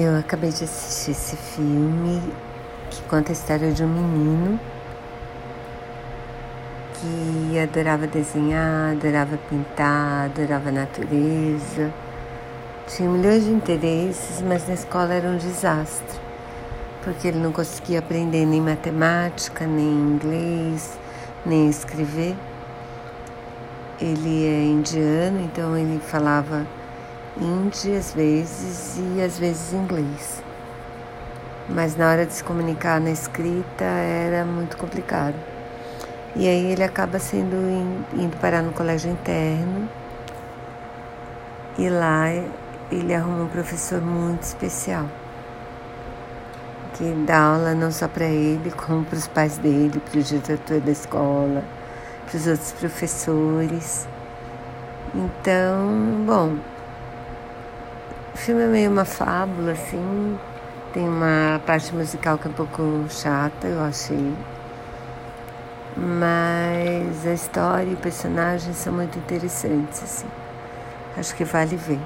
Eu acabei de assistir esse filme que conta a história de um menino que adorava desenhar, adorava pintar, adorava a natureza. Tinha milhões de interesses, mas na escola era um desastre, porque ele não conseguia aprender nem matemática, nem inglês, nem escrever. Ele é indiano, então ele falava hindi às vezes e às vezes inglês. Mas na hora de se comunicar na escrita era muito complicado. E aí ele acaba sendo indo parar no colégio interno. E lá ele arruma um professor muito especial. Que dá aula não só para ele, como para os pais dele, para o diretor da escola, para os outros professores. Então, bom, o filme é meio uma fábula, assim. Tem uma parte musical que é um pouco chata, eu achei. Mas a história e o personagem são muito interessantes, assim. Acho que vale ver.